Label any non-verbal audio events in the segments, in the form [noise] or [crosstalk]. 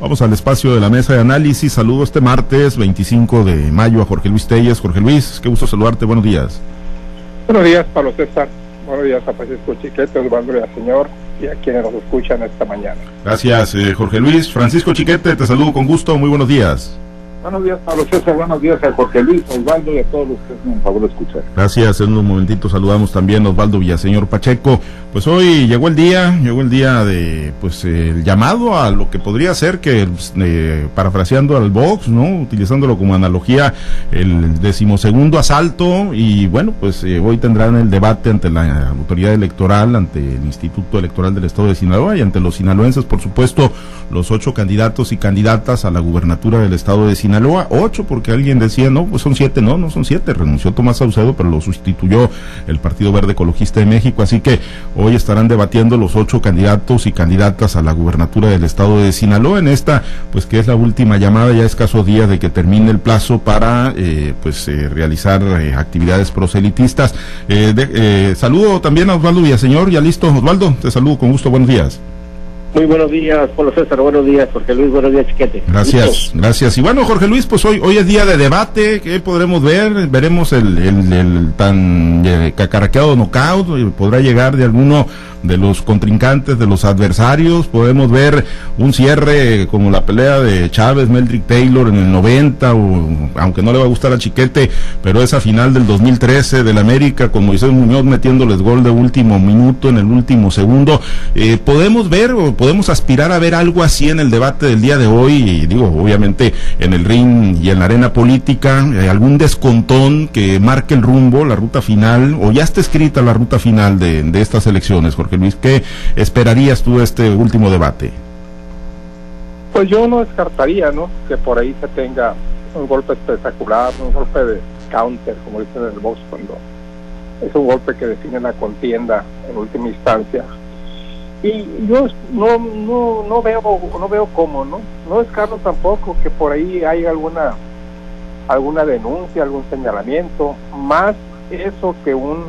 Vamos al espacio de la mesa de análisis. Saludo este martes 25 de mayo a Jorge Luis Telles. Jorge Luis, qué gusto saludarte. Buenos días. Buenos días, Pablo César. Buenos días a Francisco Chiquete, Osvaldo y al señor y a quienes nos escuchan esta mañana. Gracias, eh, Jorge Luis. Francisco Chiquete, te saludo con gusto. Muy buenos días. Buenos días, Pablo César. Buenos días a Jorge Luis, Osvaldo y a todos los que hacen un favor de escuchar. Gracias. En unos momentitos saludamos también a Osvaldo Villaseñor Pacheco. Pues hoy llegó el día, llegó el día de, pues, el llamado a lo que podría ser que, eh, parafraseando al Vox, ¿no? Utilizándolo como analogía, el decimosegundo asalto. Y bueno, pues eh, hoy tendrán el debate ante la autoridad electoral, ante el Instituto Electoral del Estado de Sinaloa y ante los sinaloenses, por supuesto, los ocho candidatos y candidatas a la gubernatura del Estado de Sinaloa Sinaloa, ocho, porque alguien decía, no, pues son siete, no, no son siete, renunció Tomás Saucedo, pero lo sustituyó el Partido Verde Ecologista de México, así que hoy estarán debatiendo los ocho candidatos y candidatas a la gubernatura del estado de Sinaloa en esta, pues que es la última llamada, ya escasos días de que termine el plazo para, eh, pues, eh, realizar eh, actividades proselitistas. saludo también a Osvaldo Villaseñor, ya listo, Osvaldo, te saludo con gusto, buenos días. Muy buenos días, Pablo César. Buenos días, Jorge Luis. Buenos días, Chiquete. Gracias, gracias. Y bueno, Jorge Luis, pues hoy hoy es día de debate. ¿Qué podremos ver? Veremos el, el, el tan eh, cacaraqueado knockout. Podrá llegar de alguno de los contrincantes, de los adversarios. Podemos ver un cierre como la pelea de Chávez, Meldrick Taylor en el 90, o, aunque no le va a gustar a Chiquete, pero esa final del 2013 del América con Moisés Muñoz metiéndoles gol de último minuto en el último segundo. Eh, podemos ver o podemos aspirar a ver algo así en el debate del día de hoy, y digo, obviamente en el ring y en la arena política, eh, algún descontón que marque el rumbo, la ruta final, o ya está escrita la ruta final de, de estas elecciones, Jorge. Luis, ¿qué esperarías tú de este último debate? Pues yo no descartaría, ¿no? Que por ahí se tenga un golpe espectacular, un golpe de counter, como dicen en el box, cuando es un golpe que define la contienda en última instancia. Y yo no, no, no veo no veo cómo, ¿no? No descarto tampoco que por ahí hay alguna alguna denuncia, algún señalamiento, más eso que un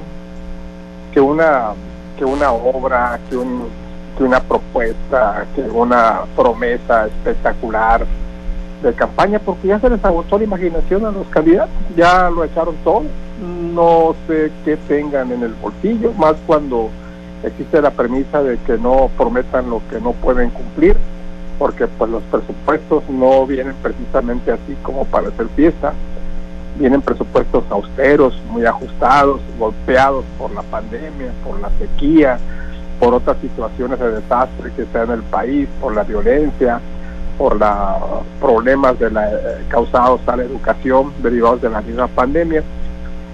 que una que una obra, que, un, que una propuesta, que una promesa espectacular de campaña, porque ya se les agotó la imaginación a los candidatos, ya lo echaron todo, no sé qué tengan en el bolsillo, más cuando existe la premisa de que no prometan lo que no pueden cumplir, porque pues los presupuestos no vienen precisamente así como para hacer fiesta, vienen presupuestos austeros, muy ajustados, golpeados por la pandemia, por la sequía, por otras situaciones de desastre que está en el país, por la violencia, por los problemas de la, eh, causados a la educación derivados de la misma pandemia.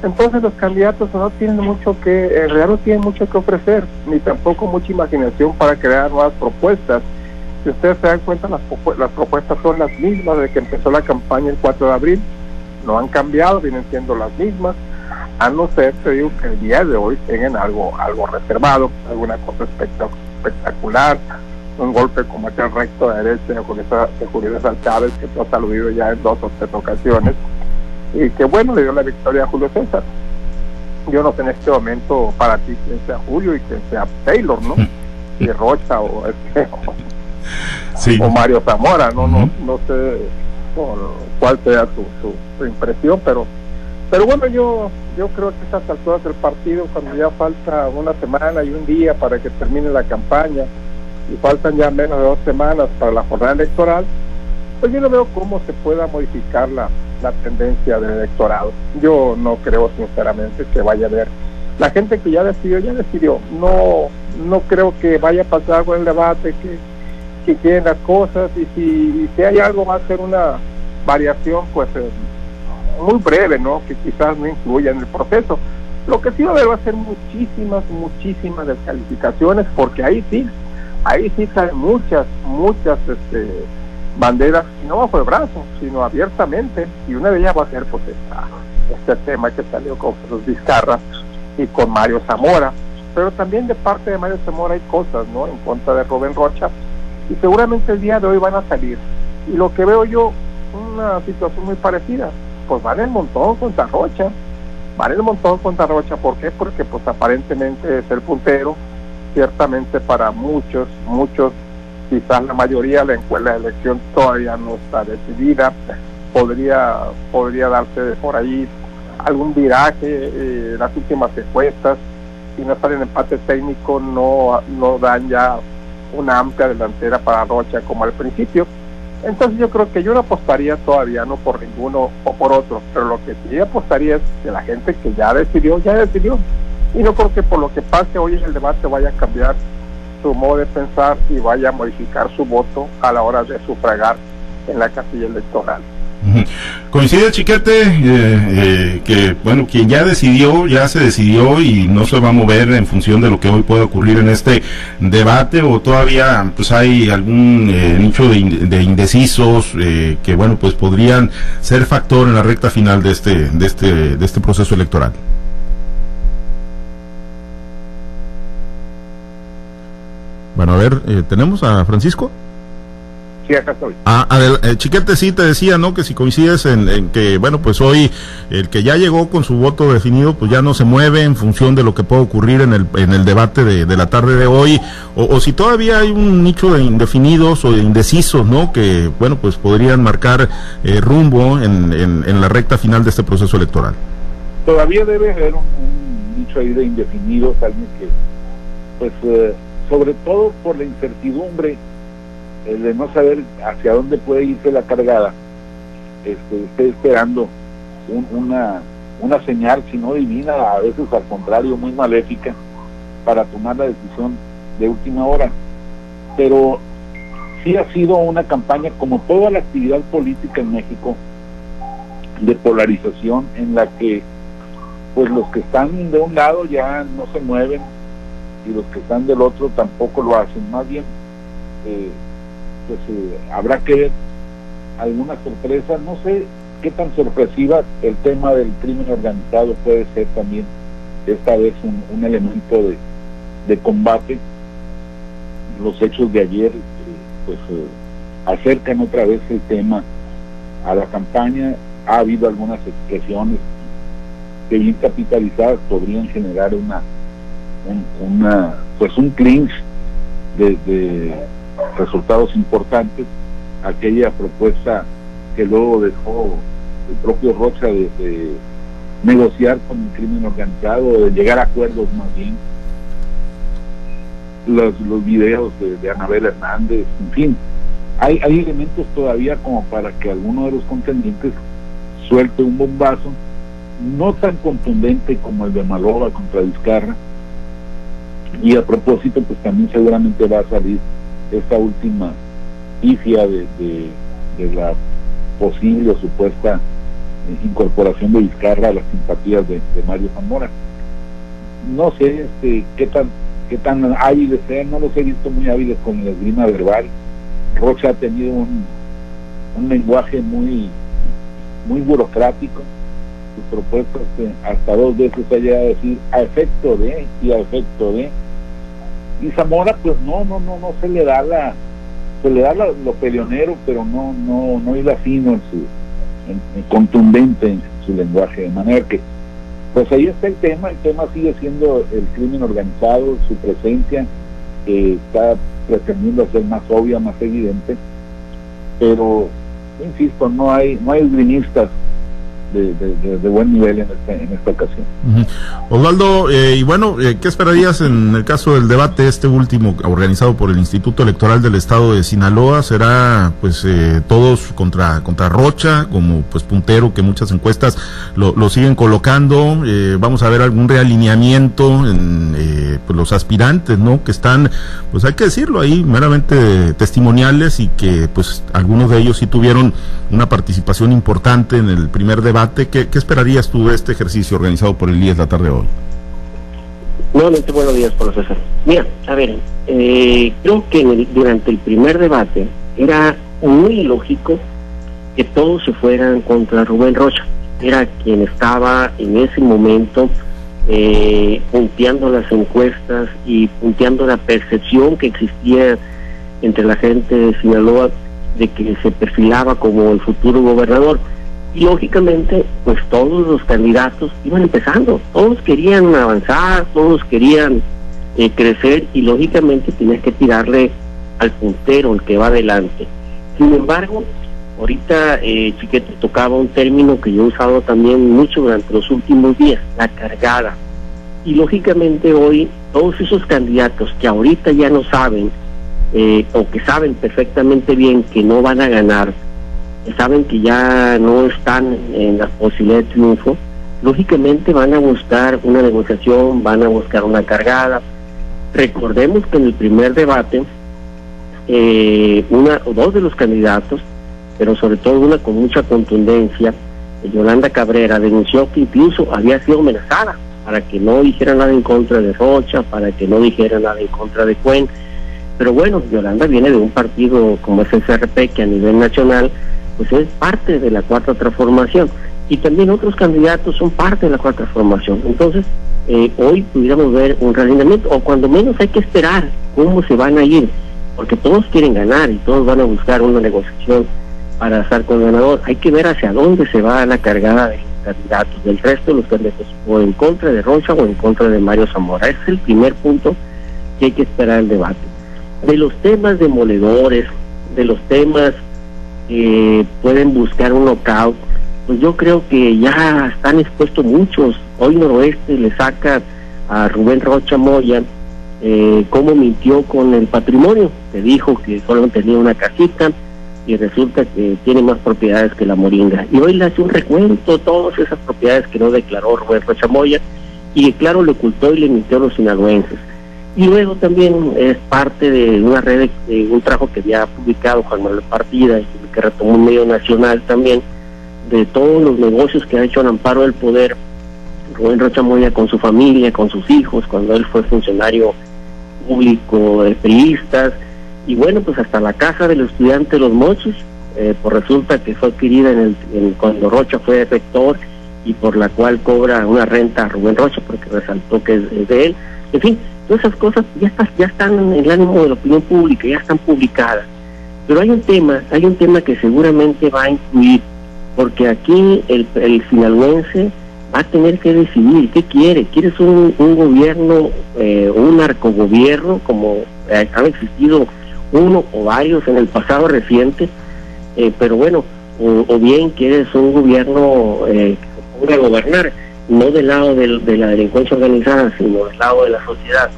Entonces los candidatos no tienen mucho que, en realidad no tienen mucho que ofrecer, ni tampoco mucha imaginación para crear nuevas propuestas. Si ustedes se dan cuenta, las, las propuestas son las mismas desde que empezó la campaña el 4 de abril no han cambiado, vienen siendo las mismas, a no ser, te digo, que el día de hoy tengan algo, algo reservado, alguna cosa espectacular, un golpe como aquel recto de derecha con esa de Julio Chávez que tú has aludido ya en dos o tres ocasiones, y que bueno, le dio la victoria a Julio César. Yo no sé en este momento para ti quién sea Julio y quién sea Taylor, ¿no? [laughs] Y Rocha o, este, o, Mario Zamora, no, no, no sé cuál sea tu, tu, impresión, pero pero bueno, yo yo creo que estas alturas del partido, cuando ya falta una semana y un día para que termine la campaña, y faltan ya menos de dos semanas para la jornada electoral, pues yo no veo cómo se pueda modificar la, la tendencia del electorado. Yo no creo sinceramente que vaya a haber. La gente que ya decidió, ya decidió. No, no creo que vaya a pasar algo en el debate, que que quieren las cosas y si, si hay algo va a ser una variación pues eh, muy breve, ¿no? Que quizás no influya en el proceso. Lo que sí va a haber va a ser muchísimas, muchísimas descalificaciones porque ahí sí, ahí sí salen muchas, muchas este, banderas, no bajo el brazo, sino abiertamente y una de ellas va a ser pues este tema que salió con los Vizcarra y con Mario Zamora pero también de parte de Mario Zamora hay cosas, ¿no? En contra de Rubén Rocha, y seguramente el día de hoy van a salir. Y lo que veo yo, una situación muy parecida, pues van el montón contra Rocha, van el montón contra Rocha, ¿por qué? Porque pues aparentemente es el puntero, ciertamente para muchos, muchos quizás la mayoría, la, la elección todavía no está decidida, podría, podría darse por ahí algún viraje, eh, las últimas encuestas, si no sale en empate técnico, no, no dan ya una amplia delantera para Rocha como al principio. Entonces yo creo que yo no apostaría todavía no por ninguno o por otro, pero lo que sí apostaría es que la gente que ya decidió, ya decidió. Y no creo que por lo que pase hoy en el debate vaya a cambiar su modo de pensar y vaya a modificar su voto a la hora de sufragar en la casilla electoral. Coincide Chiquete eh, eh, que bueno quien ya decidió ya se decidió y no se va a mover en función de lo que hoy puede ocurrir en este debate o todavía pues hay algún eh, nicho de, indecisos que bueno pues podrían ser factor en la recta final de este de este de este proceso electoral. Bueno, a ver, ¿tenemos a Francisco? Sí, acá estoy. Ah, eh, Chiquete sí te decía, ¿no? Que si coincides en, que, bueno, pues hoy el que ya llegó con su voto definido, pues ya no se mueve en función de lo que puede ocurrir en el, en el debate de, la tarde de hoy, o, si todavía hay un nicho de indefinidos o de indecisos, ¿no? Que, bueno, pues podrían marcar eh, rumbo en, en, la recta final de este proceso electoral. Todavía debe haber un, nicho ahí de indefinidos, alguien que, pues, eh, sobre todo por la incertidumbre el de no saber hacia dónde puede irse la cargada, este, esté esperando una, una señal, si no divina, a veces al contrario, muy maléfica, para tomar la decisión de última hora. Pero sí ha sido una campaña, como toda la actividad política en México, de polarización en la que pues los que están de un lado ya no se mueven y los que están del otro tampoco lo hacen. Más bien, eh, pues eh, habrá que ver alguna sorpresa. No sé qué tan sorpresiva el tema del crimen organizado puede ser también esta vez un, elemento de, combate. Los hechos de ayer eh, pues eh, acercan otra vez el tema a la campaña. Ha habido algunas expresiones que bien capitalizadas podrían generar una una pues un clinch de resultados importantes. Aquella propuesta que luego dejó el propio Rocha de, negociar con el crimen organizado, de llegar a acuerdos más bien. Los, los videos de, Anabel Hernández, en fin, hay, hay elementos todavía como para que alguno de los contendientes suelte un bombazo, no tan contundente como el de Maloba contra Vizcarra, y a propósito, pues también seguramente va a salir esta última pifia de, de, la posible o supuesta eh, incorporación de Vizcarra a las simpatías de, Mario Zamora. No sé este, qué tan qué tan hábiles sean, no los he visto muy hábiles con la esgrima verbal. Rocha ha tenido un, un lenguaje muy muy burocrático. Sus propuestas eh, hasta dos veces ha llegado a decir a efecto de y a efecto de y Zamora pues no no no no se le da la se le da lo peleonero pero no no no iba fino en su en, contundente en su lenguaje de manera que pues ahí está el tema el tema sigue siendo el crimen organizado su presencia que está pretendiendo ser más obvia más evidente pero insisto no hay no hay de, buen nivel en, este, en esta ocasión. Osvaldo, eh, y bueno, eh, ¿qué esperarías en el caso del debate este último organizado por el Instituto Electoral del Estado de Sinaloa? ¿Será pues eh, todos contra, contra Rocha como pues puntero que muchas encuestas lo, siguen colocando? vamos a ver algún realineamiento en pues, los aspirantes, ¿no? Que están, pues hay que decirlo ahí, meramente testimoniales y que pues algunos de ellos sí tuvieron una participación importante en el primer debate ¿qué, esperarías tú de este ejercicio organizado por el IES la tarde de hoy? Nuevamente buenos días, César. Mira, a ver, eh, creo que durante el primer debate era muy lógico que todos se fueran contra Rubén Rocha. Era quien estaba en ese momento eh, punteando las encuestas y punteando la percepción que existía entre la gente de Sinaloa de que se perfilaba como el futuro gobernador. Y lógicamente, pues todos los candidatos iban empezando, todos querían avanzar, todos querían eh, crecer y lógicamente tienes que tirarle al puntero, el que va adelante. Sin embargo, ahorita eh, Chiquete tocaba un término que yo he usado también mucho durante los últimos días, la cargada. Y lógicamente hoy todos esos candidatos que ahorita ya no saben eh, o que saben perfectamente bien que no van a ganar, saben que ya no están en la posibilidad de triunfo, lógicamente van a buscar una negociación, van a buscar una cargada. Recordemos que en el primer debate, eh, una o dos de los candidatos, pero sobre todo una con mucha contundencia, Yolanda Cabrera, denunció que incluso había sido amenazada para que no dijera nada en contra de Rocha, para que no dijera nada en contra de Cuen. Pero bueno, Yolanda viene de un partido como es el CRP, que a nivel nacional, pues es parte de la cuarta transformación y también otros candidatos son parte de la cuarta formación. Entonces, eh, hoy pudiéramos ver un realineamiento, o cuando menos hay que esperar cómo se van a ir, porque todos quieren ganar y todos van a buscar una negociación para estar con el ganador. Hay que ver hacia dónde se va la cargada de los candidatos, del resto de los candidatos, o en contra de Rocha o en contra de Mario Zamora. Ese es el primer punto que hay que esperar el debate. De los temas demoledores, de los temas que pueden buscar un knockout, pues yo creo que ya están expuestos muchos. Hoy Noroeste le saca a Rubén Rocha Moya eh, cómo mintió con el patrimonio, que dijo que solo tenía una casita y resulta que tiene más propiedades que la Moringa. Y hoy le hace un recuento todas esas propiedades que no declaró Rubén Rocha Moya y claro le ocultó y le mintió a los sinaloenses. Y luego también es parte de una red, de un trabajo que había publicado Juan Manuel Partida y que retomó un medio nacional también, de todos los negocios que ha hecho al amparo del poder Rubén Rocha Moya con su familia, con sus hijos, cuando él fue funcionario público de priistas, y bueno, pues hasta la casa del estudiante Los Mochis, eh, por resulta que fue adquirida en el, cuando Rocha fue rector y por la cual cobra una renta a Rubén Rocha porque resaltó que es, de él. En fin, todas esas cosas ya, ya están en el ánimo de la opinión pública, ya están publicadas. Pero hay un tema, hay un tema que seguramente va a incluir porque aquí el, el sinaloense va a tener que decidir qué quiere. ¿Quieres un, un gobierno, eh, un narcogobierno, como eh, han existido uno o varios en el pasado reciente? Eh, pero bueno, o, bien quieres un gobierno eh, que pueda gobernar, no del lado de la delincuencia organizada, sino del lado de la sociedad.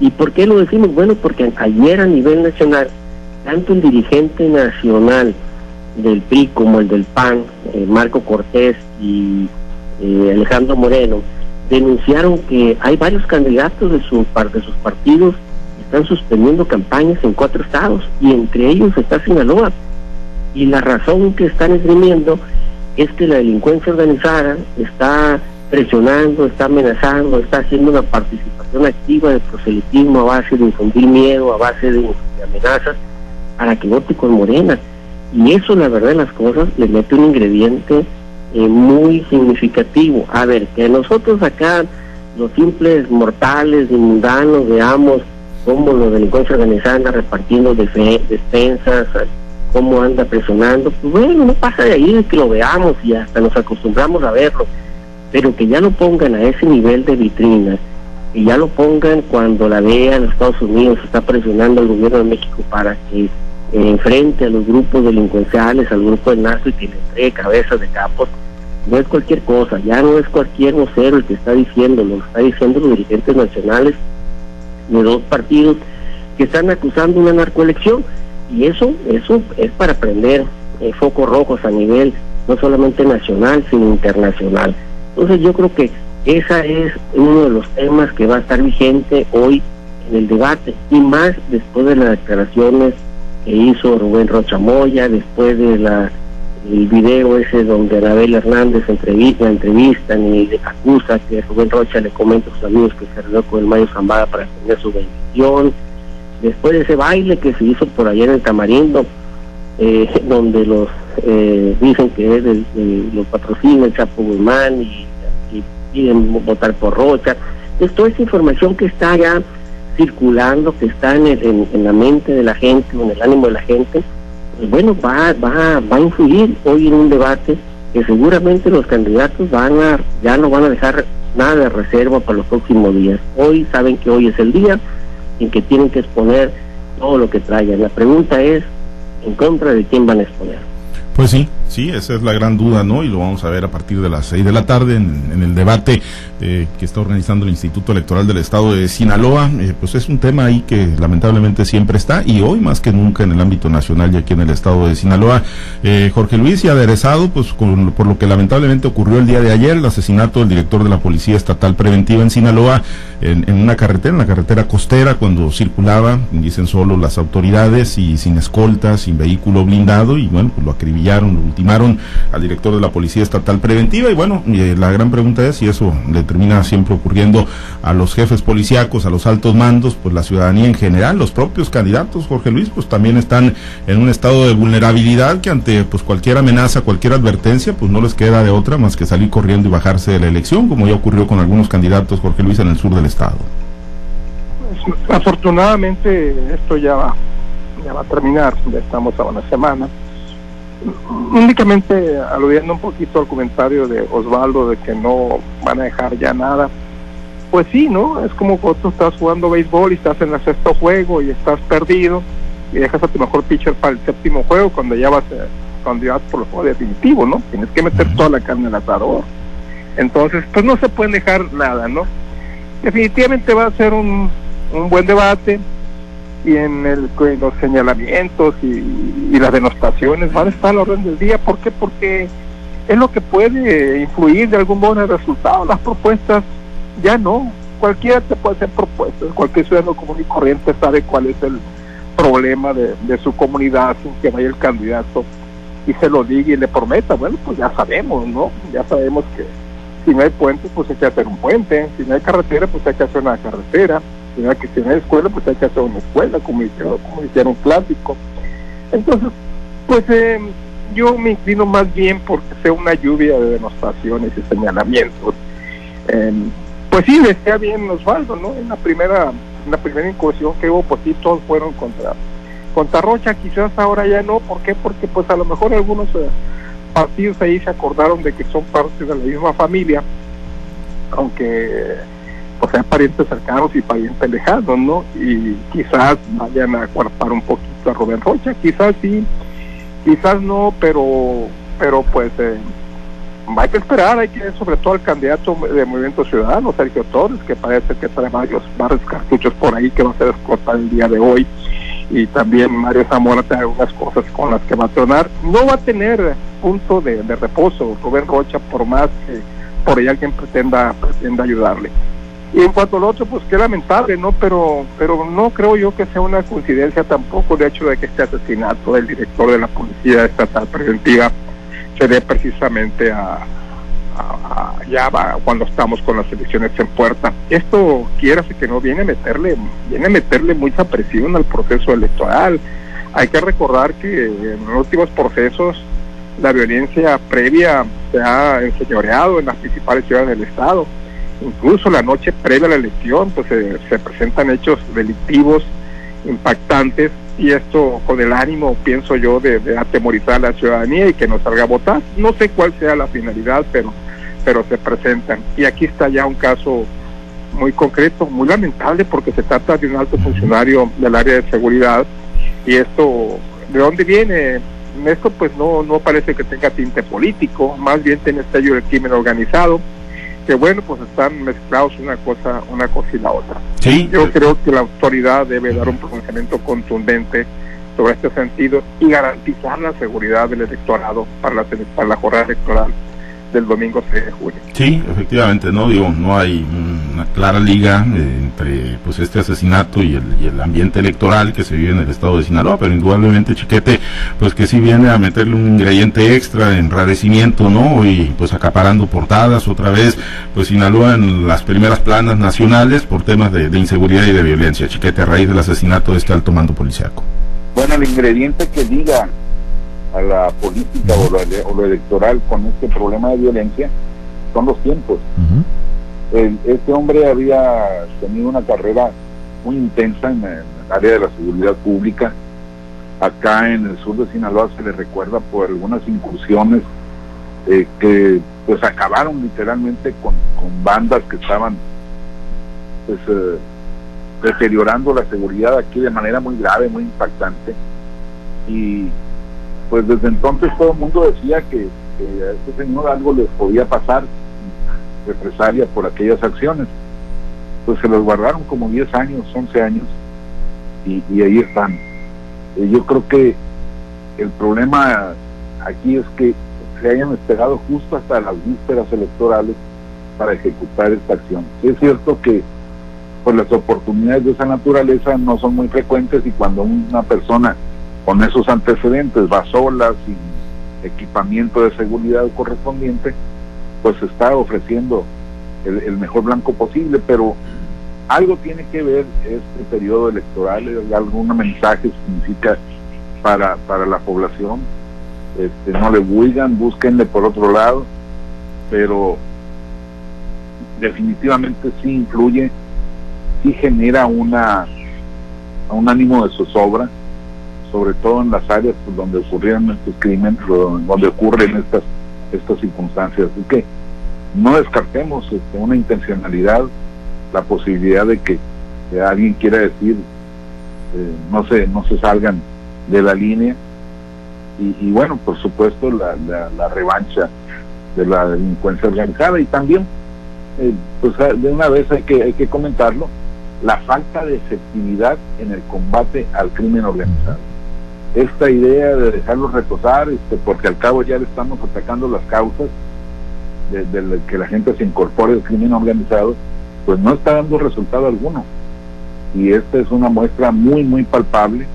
¿Y por qué lo decimos? Bueno, porque ayer a nivel nacional, tanto el dirigente nacional, del PRI como el del PAN, eh, Marco Cortés y eh, Alejandro Moreno, denunciaron que hay varios candidatos de, su, de sus partidos que están suspendiendo campañas en cuatro estados y entre ellos está Sinaloa. Y la razón que están esgrimiendo es que la delincuencia organizada está presionando, está amenazando, está haciendo una participación activa de proselitismo a base de infundir miedo, a base de amenazas, para que vote con Morena. Y eso, la verdad de las cosas, le mete un ingrediente eh, muy significativo. A ver, que nosotros acá, los simples mortales mundanos, veamos cómo los delincuentes organizados andan repartiendo despensas, cómo anda presionando, pues bueno, no pasa de ahí de que lo veamos y hasta nos acostumbramos a verlo, pero que ya lo pongan a ese nivel de vitrina, que ya lo pongan cuando la vean Estados Unidos está presionando al gobierno de México para que enfrente a los grupos delincuenciales, al grupo de y que le entregue cabezas de capos, no es cualquier cosa, ya no es cualquier vocero el que está diciendo, lo está diciendo los dirigentes nacionales de dos partidos que están acusando una narcoelección y eso, eso es para prender eh, focos rojos a nivel no solamente nacional, sino internacional. Entonces yo creo que esa es uno de los temas que va a estar vigente hoy en el debate y más después de las declaraciones que hizo Rubén Rocha Moya después de la el video ese donde Anabel Hernández entrevista, entrevistan y acusa que Rubén Rocha le comenta a sus amigos que se reunió con el Mayo Zambada para tener su bendición. Después de ese baile que se hizo por allá en el Tamarindo, eh, [laughs] donde los eh, dicen que es los patrocina el Chapo Guzmán y, y, piden votar por Rocha. Entonces, toda esa información que está allá circulando, que está en, en, la mente de la gente en el ánimo de la gente, pues bueno, va, va, va a influir hoy en un debate que seguramente los candidatos van a, ya no van a dejar nada de reserva para los próximos días. Hoy saben que hoy es el día en que tienen que exponer todo lo que traigan. La pregunta es, ¿en contra de quién van a exponer? Pues sí, sí, esa es la gran duda, ¿no? Y lo vamos a ver a partir de las seis de la tarde en, el debate eh, que está organizando el Instituto Electoral del Estado de Sinaloa. Eh, pues es un tema ahí que lamentablemente siempre está y hoy más que nunca en el ámbito nacional y aquí en el Estado de Sinaloa. Eh, Jorge Luis y aderezado, pues por lo que lamentablemente ocurrió el día de ayer, el asesinato del director de la Policía Estatal Preventiva en Sinaloa en, en una carretera, en la carretera costera, cuando circulaba, dicen solo las autoridades y sin escolta, sin vehículo blindado y bueno, pues lo acribillaron lo al director de la Policía Estatal Preventiva y bueno, eh, la gran pregunta es si eso le termina siempre ocurriendo a los jefes policíacos, a los altos mandos, pues la ciudadanía en general, los propios candidatos, Jorge Luis, pues también están en un estado de vulnerabilidad que ante pues cualquier amenaza, cualquier advertencia, pues no les queda de otra más que salir corriendo y bajarse de la elección, como ya ocurrió con algunos candidatos, Jorge Luis, en el sur del estado. Afortunadamente esto ya va, ya va a terminar, ya estamos a una semana únicamente aludiendo un poquito al comentario de Osvaldo de que no van a dejar ya nada, pues sí, ¿no? Es como cuando tú estás jugando béisbol y estás en el sexto juego y estás perdido y dejas a tu mejor pitcher para el séptimo juego cuando ya vas, eh, cuando ya vas por el juego definitivo, ¿no? Tienes que meter toda la carne al asador. Entonces, pues no se puede dejar nada, ¿no? Definitivamente va a ser un, un buen debate y en el, los señalamientos y, las denostaciones van a estar a la orden del día. ¿Por qué? Porque es lo que puede influir de algún modo en el resultado. Las propuestas ya no. Cualquiera te puede hacer propuestas. Cualquier ciudadano común y corriente sabe cuál es el problema de, de su comunidad sin que vaya el candidato y se lo diga y le prometa. Bueno, pues ya sabemos, ¿no? Ya sabemos que si no hay puente, pues hay que hacer un puente. Si no hay carretera, pues hay que hacer una carretera que si no hay escuela, pues hay que hacer una escuela, como hicieron, como hicieron clásico. Entonces, pues eh, yo me inclino más bien porque sea una lluvia de denostaciones y señalamientos. Em, pues sí, decía bien Osvaldo, ¿no? En la primera, en la primera incursión que hubo, pues sí, todos fueron contra, contra Rocha, quizás ahora ya no, ¿por qué? Porque pues a lo mejor algunos eh, partidos ahí se acordaron de que son parte de la misma familia, aunque pues sean parientes cercanos y parientes lejanos, ¿no? Y quizás vayan a cuarpar un poquito a Rubén Rocha, quizás sí, quizás no, pero, pero pues eh, hay que esperar, hay que sobre todo al candidato de Movimiento Ciudadano, Sergio Torres, que parece que trae varios, varios cartuchos por ahí que va a ser explotar el día de hoy, y también Mario Zamora tiene algunas cosas con las que va a tronar. No va a tener punto de, reposo Rubén Rocha, por más que por ahí alguien pretenda, pretenda ayudarle. Y en cuanto al otro, pues qué lamentable, ¿no? Pero, pero no creo yo que sea una coincidencia tampoco el hecho de que este asesinato del director de la Policía Estatal Preventiva se dé precisamente a, ya va, cuando estamos con las elecciones en puerta. Esto, quiera que no, viene a meterle, viene a meterle mucha presión al proceso electoral. Hay que recordar que en los últimos procesos la violencia previa se ha enseñoreado en las principales ciudades del estado incluso la noche previa a la elección, pues se, presentan hechos delictivos impactantes y esto con el ánimo, pienso yo, de, atemorizar a la ciudadanía y que no salga a votar. No sé cuál sea la finalidad, pero, pero se presentan. Y aquí está ya un caso muy concreto, muy lamentable, porque se trata de un alto funcionario del área de seguridad. Y esto, ¿de dónde viene? Esto pues no, no parece que tenga tinte político, más bien tiene sello del crimen organizado que bueno, pues están mezclados una cosa, una cosa y la otra. Sí. Yo creo que la autoridad debe dar un pronunciamiento contundente sobre este sentido y garantizar la seguridad del electorado para la, para la jornada electoral del domingo 6 de julio. Sí, efectivamente, no digo, no hay una clara liga eh, entre pues este asesinato y el, y el ambiente electoral que se vive en el estado de Sinaloa, pero indudablemente Chiquete, pues que sí viene a meterle un ingrediente extra, enrarecimiento, ¿no? Y pues acaparando portadas otra vez, pues Sinaloa en las primeras planas nacionales por temas de, de inseguridad y de violencia, Chiquete, a raíz del asesinato de este alto mando policiaco. Bueno, el ingrediente que diga a la política o lo, electoral con este problema de violencia son los tiempos. este hombre había tenido una carrera muy intensa en, el área de la seguridad pública. Acá en el sur de Sinaloa se le recuerda por algunas incursiones eh, que pues acabaron literalmente con, bandas que estaban pues eh, deteriorando la seguridad aquí de manera muy grave, muy impactante. Y pues desde entonces todo el mundo decía que, a este señor algo les podía pasar, represalia por aquellas acciones. Pues se los guardaron como 10 años, 11 años, y, ahí están. Yo creo que el problema aquí es que se hayan esperado justo hasta las vísperas electorales para ejecutar esta acción. es cierto que pues las oportunidades de esa naturaleza no son muy frecuentes y cuando una persona con esos antecedentes va sola, sin equipamiento de seguridad correspondiente, pues está ofreciendo el, mejor blanco posible, pero algo tiene que ver este periodo electoral, algún mensaje significa para, para la población. Este, no le huigan, búsquenle por otro lado, pero definitivamente sí influye, sí genera una un ánimo de zozobra, sobre todo en las áreas donde ocurrieron estos crímenes, donde ocurren estas estas circunstancias. Así que no descartemos este, una intencionalidad, la posibilidad de que, alguien quiera decir eh, no se no se salgan de la línea. Y, bueno por supuesto la, la, revancha de la delincuencia organizada. Y también eh, pues de una vez hay que hay que comentarlo la falta de efectividad en el combate al crimen organizado esta idea de dejarlos reposar este, porque al cabo ya le estamos atacando las causas de, de que la gente se incorpore al crimen organizado pues no está dando resultado alguno. Y esta es una muestra muy muy palpable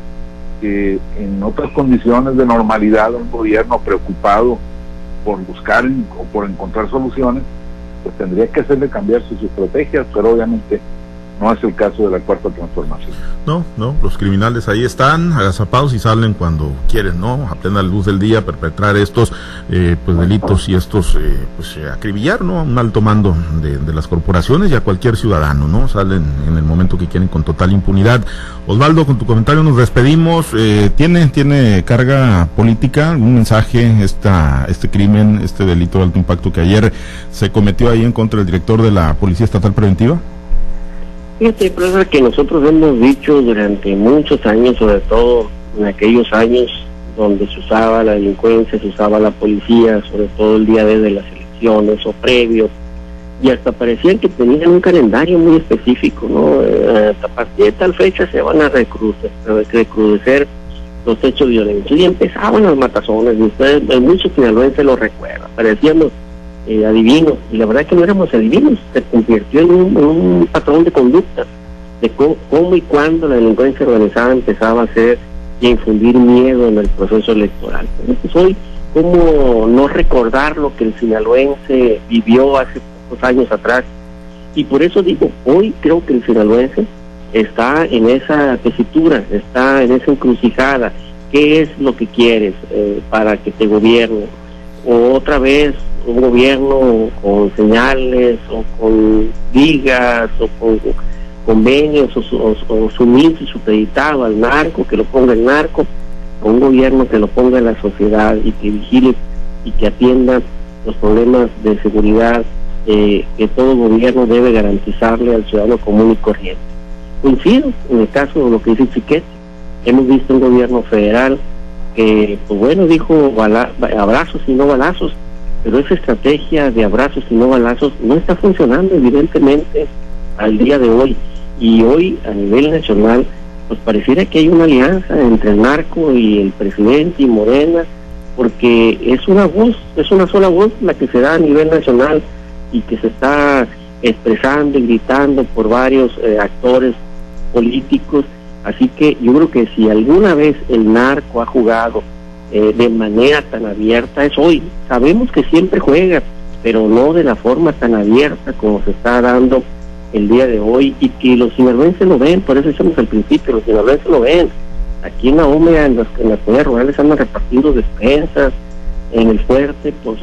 que en otras condiciones de normalidad un gobierno preocupado por buscar o por encontrar soluciones, pues tendría que hacerle cambiar sus estrategias, pero obviamente no es el caso de la cuarta transformación. No, no, los criminales ahí están, agazapados y salen cuando quieren, ¿no? A plena luz del día, perpetrar estos eh, pues delitos y estos, eh, pues eh, acribillar, ¿no? Un alto mando de, de, las corporaciones y a cualquier ciudadano, ¿no? Salen en el momento que quieren con total impunidad. Osvaldo, con tu comentario nos despedimos. ¿tiene, ¿Tiene carga política? ¿Un mensaje esta, este crimen, este delito de alto impacto que ayer se cometió ahí en contra del director de la Policía Estatal Preventiva? Fíjate, profesor, que nosotros hemos dicho durante muchos años, sobre todo en aquellos años donde se usaba la delincuencia, se usaba la policía, sobre todo el día de las elecciones o previos, y hasta parecían que tenían un calendario muy específico, ¿no? Eh, a partir de tal fecha se van a recrudecer, los hechos violentos. Y empezaban las matazones, y ustedes, muchos finalmente lo recuerdan, parecíamos eh, adivinos, y la verdad que no éramos adivinos, se convirtió en un, patrón de conducta de cómo, y cuándo la delincuencia organizada empezaba a hacer y a infundir miedo en el proceso electoral. Entonces hoy, ¿cómo no recordar lo que el sinaloense vivió hace pocos años atrás? Y por eso digo, hoy creo que el sinaloense está en esa tesitura, está en esa encrucijada. ¿Qué es lo que quieres eh, para que te gobierne? O otra vez un gobierno con señales o con digas o con convenios o, o, sumirse supeditado al narco, que lo ponga el narco, o un gobierno que lo ponga en la sociedad y que vigile y que atienda los problemas de seguridad eh, que todo gobierno debe garantizarle al ciudadano común y corriente. Coincido en el caso de lo que dice Chiquete. Hemos visto un gobierno federal que, pues bueno, dijo abrazos y no balazos, pero esa estrategia de abrazos y no balazos no está funcionando evidentemente al día de hoy. Y hoy a nivel nacional, pues pareciera que hay una alianza entre el narco y el presidente y Morena, porque es una voz, es una sola voz la que se da a nivel nacional y que se está expresando y gritando por varios eh, actores políticos. Así que yo creo que si alguna vez el narco ha jugado eh, de manera tan abierta es hoy. Sabemos que siempre juega, pero no de la forma tan abierta como se está dando el día de hoy y que los sinaloenses lo ven, por eso decimos al principio, los sinaloenses lo ven. Aquí en la húmeda, en las, en las comunidades rurales andan repartiendo despensas, en el fuerte, pues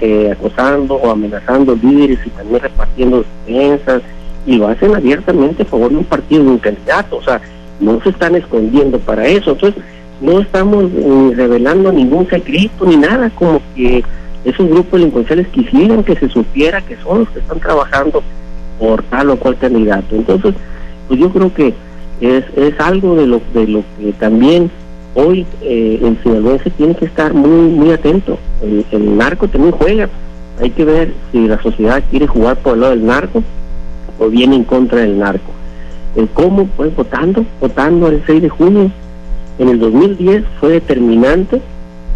eh, acosando o amenazando líderes y también repartiendo despensas, y lo hacen abiertamente a favor de un partido, de un candidato, o sea, no se están escondiendo para eso. Entonces, no estamos revelando ningún secreto ni nada, como que esos grupos delincuenciales quisieran que se supiera que son los que están trabajando por tal o cual candidato. Entonces, pues yo creo que es, es algo de lo, de lo que también hoy eh, el sinaloense tiene que estar muy muy atento. El, el, narco también juega. Hay que ver si la sociedad quiere jugar por el lado del narco o viene en contra del narco. El cómo, pues votando, votando el 6 de junio. En el 2010 fue determinante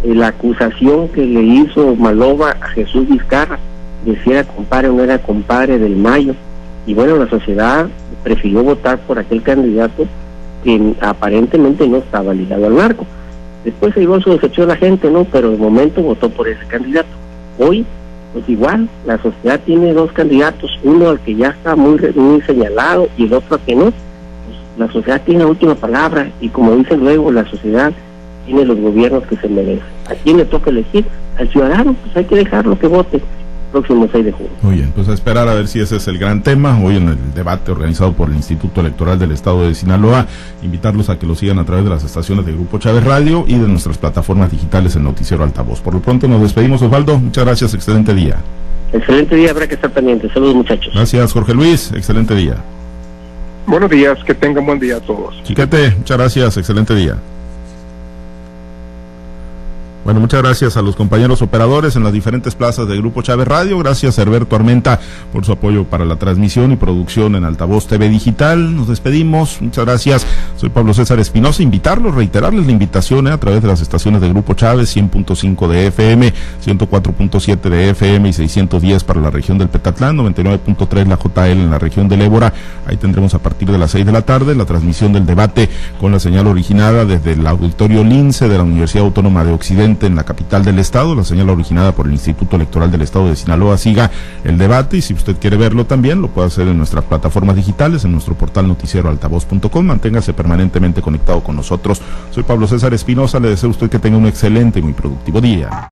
eh, la acusación que le hizo Maloba a Jesús Vizcarra, de si era compadre o no era compadre del Mayo. Y bueno, la sociedad prefirió votar por aquel candidato que aparentemente no estaba ligado al narco. Después se llevó su decepción la gente, ¿no? Pero de momento votó por ese candidato. Hoy, pues igual, la sociedad tiene dos candidatos, uno al que ya está muy, muy señalado y el otro al que no. La sociedad tiene la última palabra y como dicen luego, la sociedad tiene los gobiernos que se merecen. ¿A quién le toca elegir? Al ciudadano, pues hay que dejarlo que vote próximo 6 de junio. Muy bien, pues a esperar a ver si ese es el gran tema. Hoy en el debate organizado por el Instituto Electoral del Estado de Sinaloa, invitarlos a que lo sigan a través de las estaciones de Grupo Chávez Radio y de nuestras plataformas digitales en Noticiero Altavoz. Por lo pronto nos despedimos, Osvaldo. Muchas gracias, excelente día. Excelente día, habrá que estar pendiente. Saludos, muchachos. Gracias, Jorge Luis. Excelente día. Buenos días, que tengan buen día a todos. Chiquete, muchas gracias, excelente día. Bueno, muchas gracias a los compañeros operadores en las diferentes plazas del Grupo Chávez Radio. Gracias Herberto Armenta por su apoyo para la transmisión y producción en Altavoz TV Digital. Nos despedimos. Muchas gracias. Soy Pablo César Espinosa. Invitarlos, reiterarles la invitación eh, a través de las estaciones del Grupo Chávez, 100.5 de FM, 104.7 de FM y 610 para la región del Petatlán, 99.3 la JL en la región del Ébora. Ahí tendremos a partir de las 6 de la tarde la transmisión del debate con la señal originada desde el auditorio Lince de la Universidad Autónoma de Occidente en la capital del estado, la señal originada por el Instituto Electoral del Estado de Sinaloa siga el debate y si usted quiere verlo también lo puede hacer en nuestras plataformas digitales, en nuestro portal noticieroaltavoz.com. Manténgase permanentemente conectado con nosotros. Soy Pablo César Espinosa, le deseo a usted que tenga un excelente y muy productivo día.